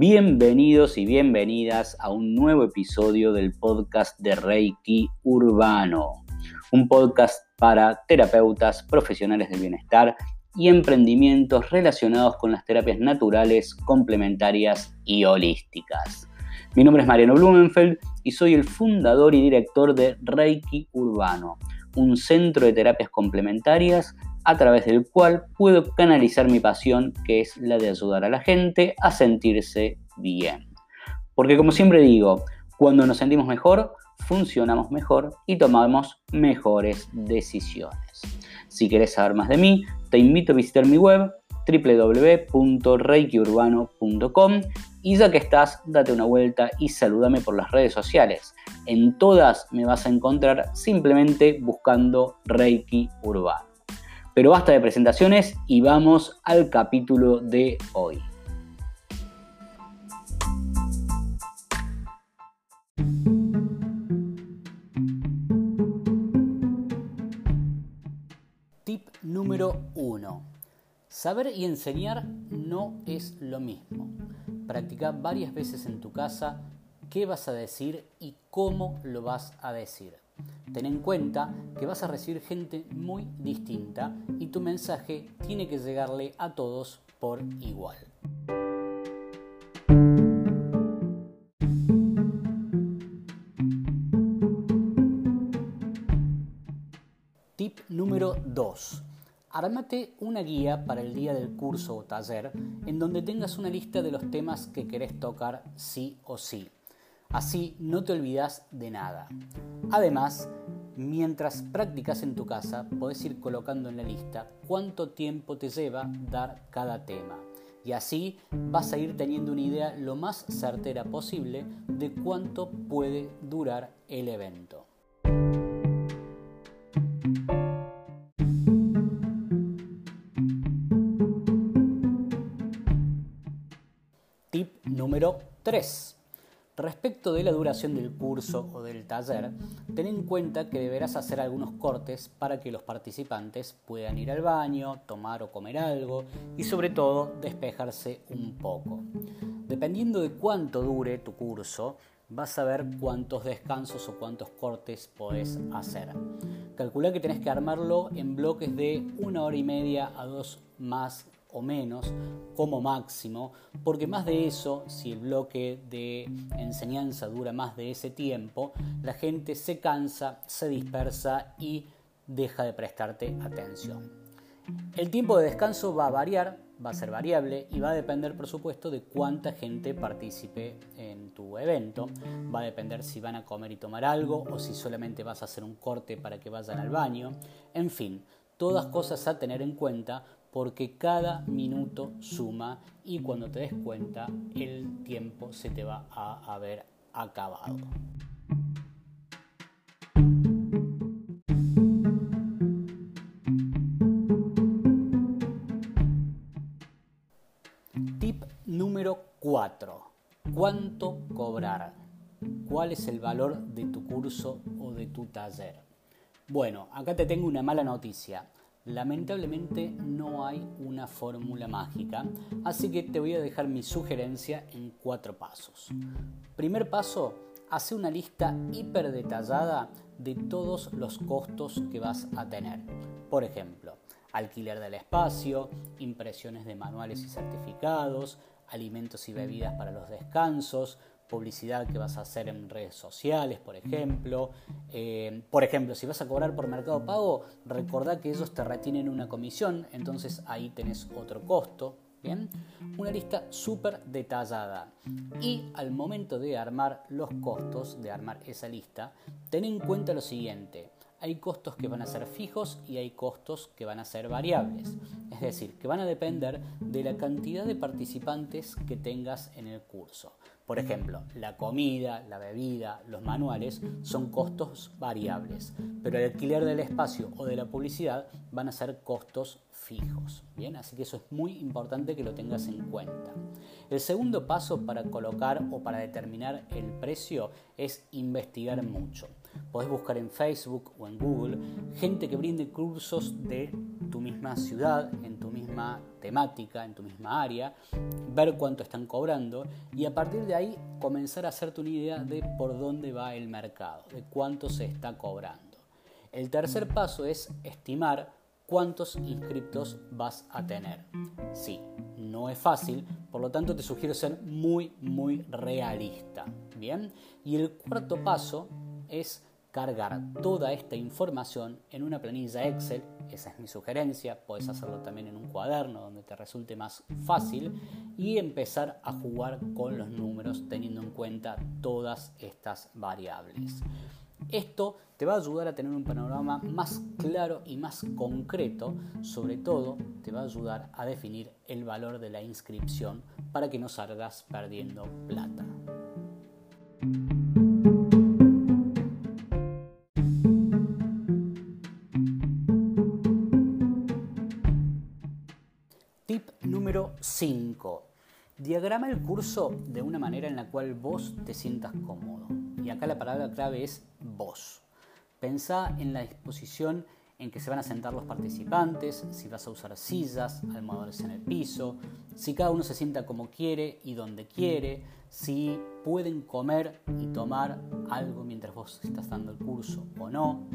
Bienvenidos y bienvenidas a un nuevo episodio del podcast de Reiki Urbano, un podcast para terapeutas, profesionales del bienestar y emprendimientos relacionados con las terapias naturales, complementarias y holísticas. Mi nombre es Mariano Blumenfeld y soy el fundador y director de Reiki Urbano, un centro de terapias complementarias a través del cual puedo canalizar mi pasión, que es la de ayudar a la gente a sentirse bien. Porque como siempre digo, cuando nos sentimos mejor, funcionamos mejor y tomamos mejores decisiones. Si querés saber más de mí, te invito a visitar mi web www.reikiurbano.com y ya que estás, date una vuelta y salúdame por las redes sociales. En todas me vas a encontrar simplemente buscando Reiki Urbano. Pero basta de presentaciones y vamos al capítulo de hoy. Tip número 1. Saber y enseñar no es lo mismo. Practica varias veces en tu casa qué vas a decir y cómo lo vas a decir. Ten en cuenta que vas a recibir gente muy distinta y tu mensaje tiene que llegarle a todos por igual. Tip número 2. Armate una guía para el día del curso o taller en donde tengas una lista de los temas que querés tocar sí o sí. Así no te olvidas de nada. Además, mientras practicas en tu casa, podés ir colocando en la lista cuánto tiempo te lleva dar cada tema. Y así vas a ir teniendo una idea lo más certera posible de cuánto puede durar el evento. Tip número 3. Respecto de la duración del curso o del taller, ten en cuenta que deberás hacer algunos cortes para que los participantes puedan ir al baño, tomar o comer algo y sobre todo despejarse un poco. Dependiendo de cuánto dure tu curso, vas a ver cuántos descansos o cuántos cortes podés hacer. Calcula que tenés que armarlo en bloques de una hora y media a dos más o menos como máximo, porque más de eso, si el bloque de enseñanza dura más de ese tiempo, la gente se cansa, se dispersa y deja de prestarte atención. El tiempo de descanso va a variar, va a ser variable y va a depender, por supuesto, de cuánta gente participe en tu evento. Va a depender si van a comer y tomar algo o si solamente vas a hacer un corte para que vayan al baño. En fin, todas cosas a tener en cuenta porque cada minuto suma y cuando te des cuenta el tiempo se te va a haber acabado. Tip número 4. ¿Cuánto cobrar? ¿Cuál es el valor de tu curso o de tu taller? Bueno, acá te tengo una mala noticia. Lamentablemente no hay una fórmula mágica, así que te voy a dejar mi sugerencia en cuatro pasos. Primer paso, hace una lista hiper detallada de todos los costos que vas a tener. Por ejemplo, alquiler del espacio, impresiones de manuales y certificados, alimentos y bebidas para los descansos, publicidad que vas a hacer en redes sociales, por ejemplo. Eh, por ejemplo, si vas a cobrar por Mercado Pago, recordá que ellos te retienen una comisión, entonces ahí tenés otro costo. Bien, una lista súper detallada. Y al momento de armar los costos, de armar esa lista, ten en cuenta lo siguiente. Hay costos que van a ser fijos y hay costos que van a ser variables. Es decir, que van a depender de la cantidad de participantes que tengas en el curso. Por ejemplo, la comida, la bebida, los manuales son costos variables, pero el alquiler del espacio o de la publicidad van a ser costos fijos. Bien, así que eso es muy importante que lo tengas en cuenta. El segundo paso para colocar o para determinar el precio es investigar mucho. Podés buscar en Facebook o en Google gente que brinde cursos de tu misma ciudad, en tu misma temática, en tu misma área, ver cuánto están cobrando y a partir de ahí comenzar a hacerte una idea de por dónde va el mercado, de cuánto se está cobrando. El tercer paso es estimar cuántos inscriptos vas a tener. Sí, no es fácil, por lo tanto te sugiero ser muy, muy realista. Bien, y el cuarto paso es cargar toda esta información en una planilla Excel, esa es mi sugerencia, puedes hacerlo también en un cuaderno donde te resulte más fácil y empezar a jugar con los números teniendo en cuenta todas estas variables. Esto te va a ayudar a tener un panorama más claro y más concreto, sobre todo te va a ayudar a definir el valor de la inscripción para que no salgas perdiendo plata. Tip número 5. Diagrama el curso de una manera en la cual vos te sientas cómodo. Y acá la palabra clave es vos. Pensá en la disposición en que se van a sentar los participantes, si vas a usar sillas, almohadores en el piso, si cada uno se sienta como quiere y donde quiere, si pueden comer y tomar algo mientras vos estás dando el curso o no.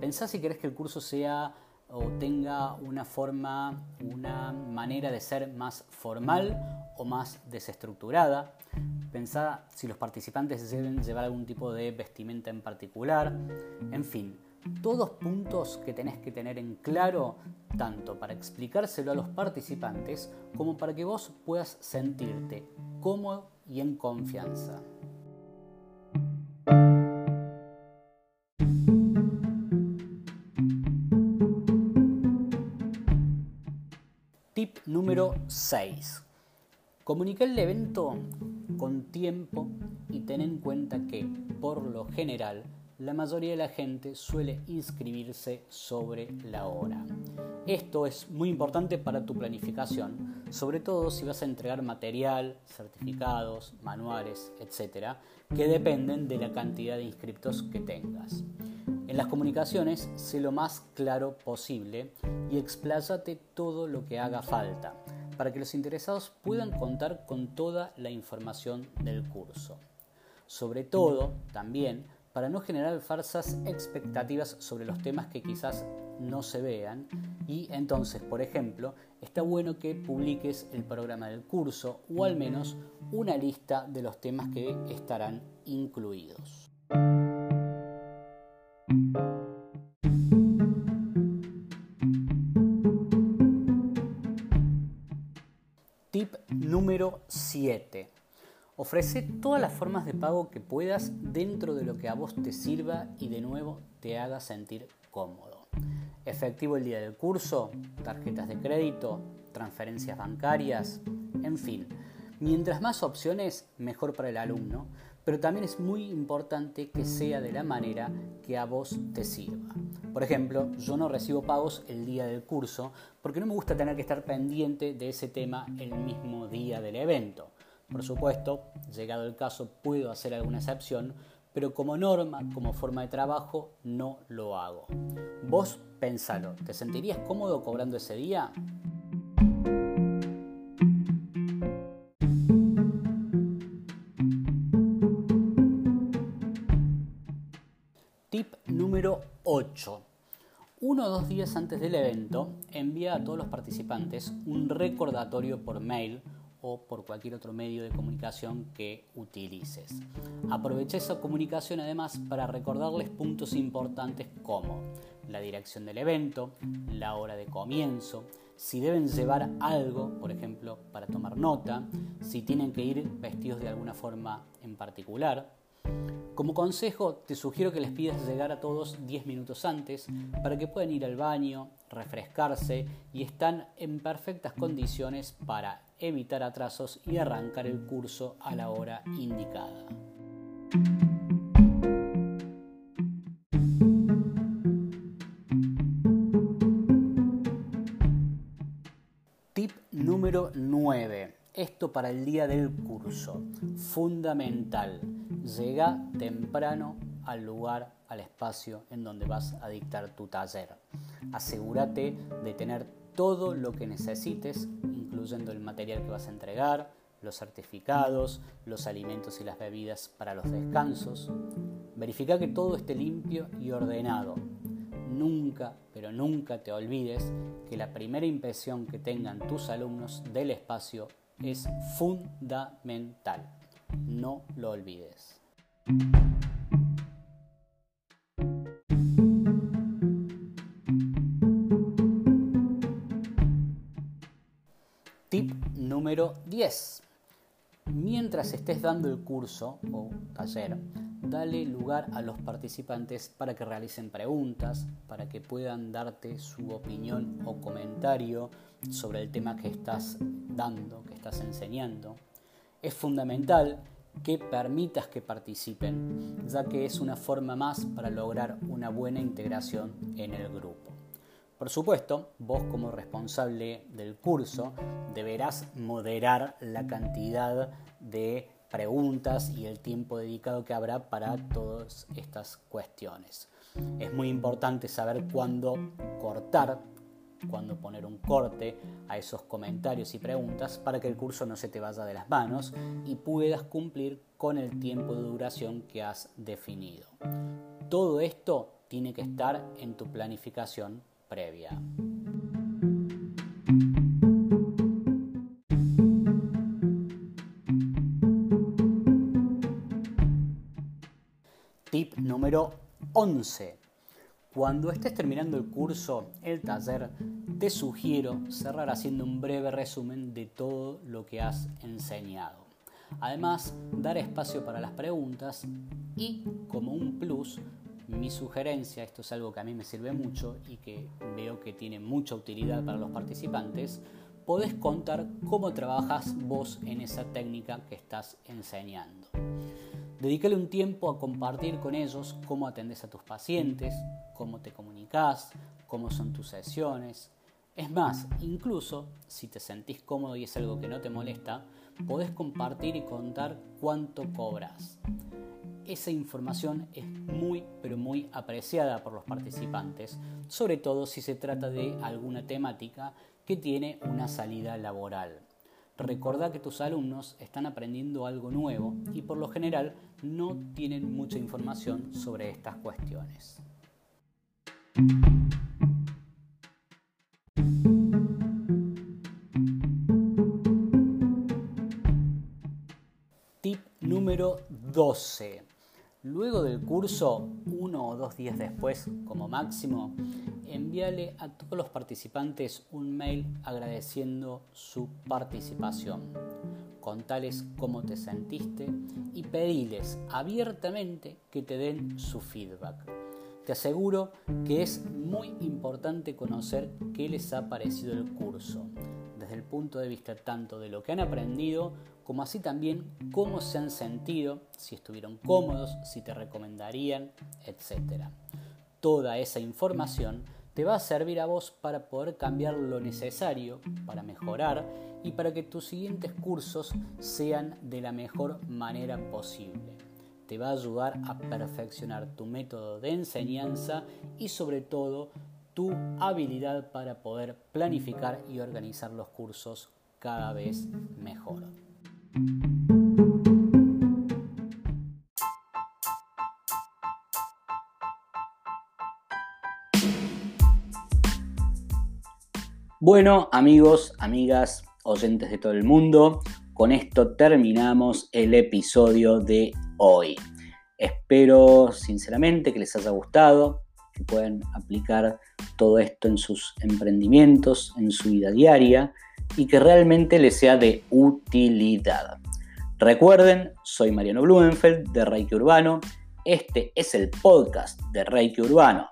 Pensá si querés que el curso sea o tenga una forma, una manera de ser más formal o más desestructurada. Pensá si los participantes deben llevar algún tipo de vestimenta en particular. En fin, todos puntos que tenés que tener en claro, tanto para explicárselo a los participantes como para que vos puedas sentirte cómodo y en confianza. Número 6. Comunica el evento con tiempo y ten en cuenta que, por lo general, la mayoría de la gente suele inscribirse sobre la hora. Esto es muy importante para tu planificación, sobre todo si vas a entregar material, certificados, manuales, etc., que dependen de la cantidad de inscriptos que tengas. En las comunicaciones, sé lo más claro posible y expláyate todo lo que haga falta para que los interesados puedan contar con toda la información del curso. Sobre todo, también, para no generar falsas expectativas sobre los temas que quizás no se vean y entonces, por ejemplo, está bueno que publiques el programa del curso o al menos una lista de los temas que estarán incluidos. Tip número 7. Ofrece todas las formas de pago que puedas dentro de lo que a vos te sirva y de nuevo te haga sentir cómodo. Efectivo el día del curso, tarjetas de crédito, transferencias bancarias, en fin. Mientras más opciones, mejor para el alumno, pero también es muy importante que sea de la manera que a vos te sirva. Por ejemplo, yo no recibo pagos el día del curso porque no me gusta tener que estar pendiente de ese tema el mismo día del evento. Por supuesto, llegado el caso, puedo hacer alguna excepción, pero como norma, como forma de trabajo, no lo hago. Vos pensalo, ¿te sentirías cómodo cobrando ese día? Dos días antes del evento, envía a todos los participantes un recordatorio por mail o por cualquier otro medio de comunicación que utilices. Aprovecha esa comunicación además para recordarles puntos importantes como la dirección del evento, la hora de comienzo, si deben llevar algo, por ejemplo, para tomar nota, si tienen que ir vestidos de alguna forma en particular. Como consejo, te sugiero que les pidas llegar a todos 10 minutos antes para que puedan ir al baño, refrescarse y están en perfectas condiciones para evitar atrasos y arrancar el curso a la hora indicada. Para el día del curso. Fundamental. Llega temprano al lugar, al espacio en donde vas a dictar tu taller. Asegúrate de tener todo lo que necesites, incluyendo el material que vas a entregar, los certificados, los alimentos y las bebidas para los descansos. Verifica que todo esté limpio y ordenado. Nunca, pero nunca te olvides que la primera impresión que tengan tus alumnos del espacio es fundamental. No lo olvides. Tip número 10. Mientras estés dando el curso o taller, dale lugar a los participantes para que realicen preguntas, para que puedan darte su opinión o comentario sobre el tema que estás dando, que estás enseñando. Es fundamental que permitas que participen, ya que es una forma más para lograr una buena integración en el grupo. Por supuesto, vos como responsable del curso deberás moderar la cantidad de preguntas y el tiempo dedicado que habrá para todas estas cuestiones. Es muy importante saber cuándo cortar, cuándo poner un corte a esos comentarios y preguntas para que el curso no se te vaya de las manos y puedas cumplir con el tiempo de duración que has definido. Todo esto tiene que estar en tu planificación previa. Tip número 11. Cuando estés terminando el curso, el taller, te sugiero cerrar haciendo un breve resumen de todo lo que has enseñado. Además, dar espacio para las preguntas y, como un plus, mi sugerencia, esto es algo que a mí me sirve mucho y que veo que tiene mucha utilidad para los participantes, podés contar cómo trabajas vos en esa técnica que estás enseñando. Dedícale un tiempo a compartir con ellos cómo atendes a tus pacientes, cómo te comunicas, cómo son tus sesiones. Es más, incluso si te sentís cómodo y es algo que no te molesta, podés compartir y contar cuánto cobras. Esa información es muy, pero muy apreciada por los participantes, sobre todo si se trata de alguna temática que tiene una salida laboral. Recordá que tus alumnos están aprendiendo algo nuevo y por lo general no tienen mucha información sobre estas cuestiones. Tip número 12. Luego del curso, uno o dos días después, como máximo, envíale a todos los participantes un mail agradeciendo su participación. Contales cómo te sentiste y pediles abiertamente que te den su feedback. Te aseguro que es muy importante conocer qué les ha parecido el curso, desde el punto de vista tanto de lo que han aprendido como así también cómo se han sentido, si estuvieron cómodos, si te recomendarían, etc. Toda esa información te va a servir a vos para poder cambiar lo necesario, para mejorar y para que tus siguientes cursos sean de la mejor manera posible. Te va a ayudar a perfeccionar tu método de enseñanza y sobre todo tu habilidad para poder planificar y organizar los cursos cada vez mejor. Bueno, amigos, amigas, oyentes de todo el mundo, con esto terminamos el episodio de hoy. Espero sinceramente que les haya gustado, que puedan aplicar todo esto en sus emprendimientos, en su vida diaria y que realmente les sea de utilidad. Recuerden, soy Mariano Blumenfeld de Reiki Urbano. Este es el podcast de Reiki Urbano,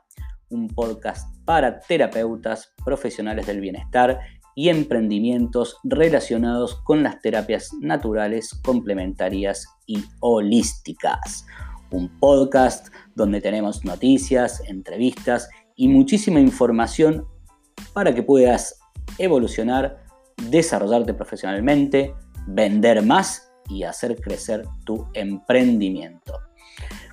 un podcast para terapeutas profesionales del bienestar y emprendimientos relacionados con las terapias naturales, complementarias y holísticas. Un podcast donde tenemos noticias, entrevistas y muchísima información para que puedas evolucionar desarrollarte profesionalmente, vender más y hacer crecer tu emprendimiento.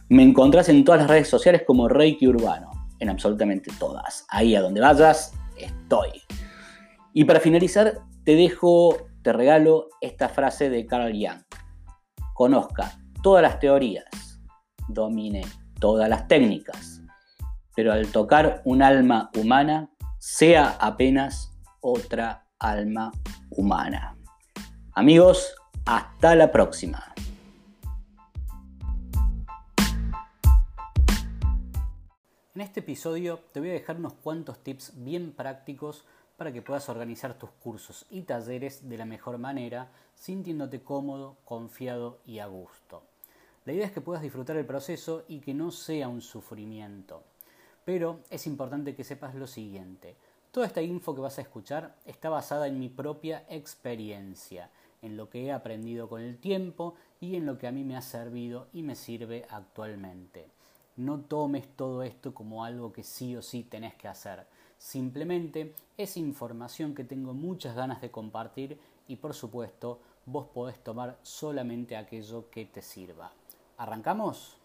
Me encontrás en todas las redes sociales como Reiki Urbano, en absolutamente todas. Ahí a donde vayas, estoy. Y para finalizar, te dejo, te regalo esta frase de Carl Jung. Conozca todas las teorías, domine todas las técnicas, pero al tocar un alma humana, sea apenas otra alma humana. Amigos, hasta la próxima. En este episodio te voy a dejar unos cuantos tips bien prácticos para que puedas organizar tus cursos y talleres de la mejor manera, sintiéndote cómodo, confiado y a gusto. La idea es que puedas disfrutar el proceso y que no sea un sufrimiento. Pero es importante que sepas lo siguiente. Toda esta info que vas a escuchar está basada en mi propia experiencia, en lo que he aprendido con el tiempo y en lo que a mí me ha servido y me sirve actualmente. No tomes todo esto como algo que sí o sí tenés que hacer. Simplemente es información que tengo muchas ganas de compartir y por supuesto vos podés tomar solamente aquello que te sirva. ¿Arrancamos?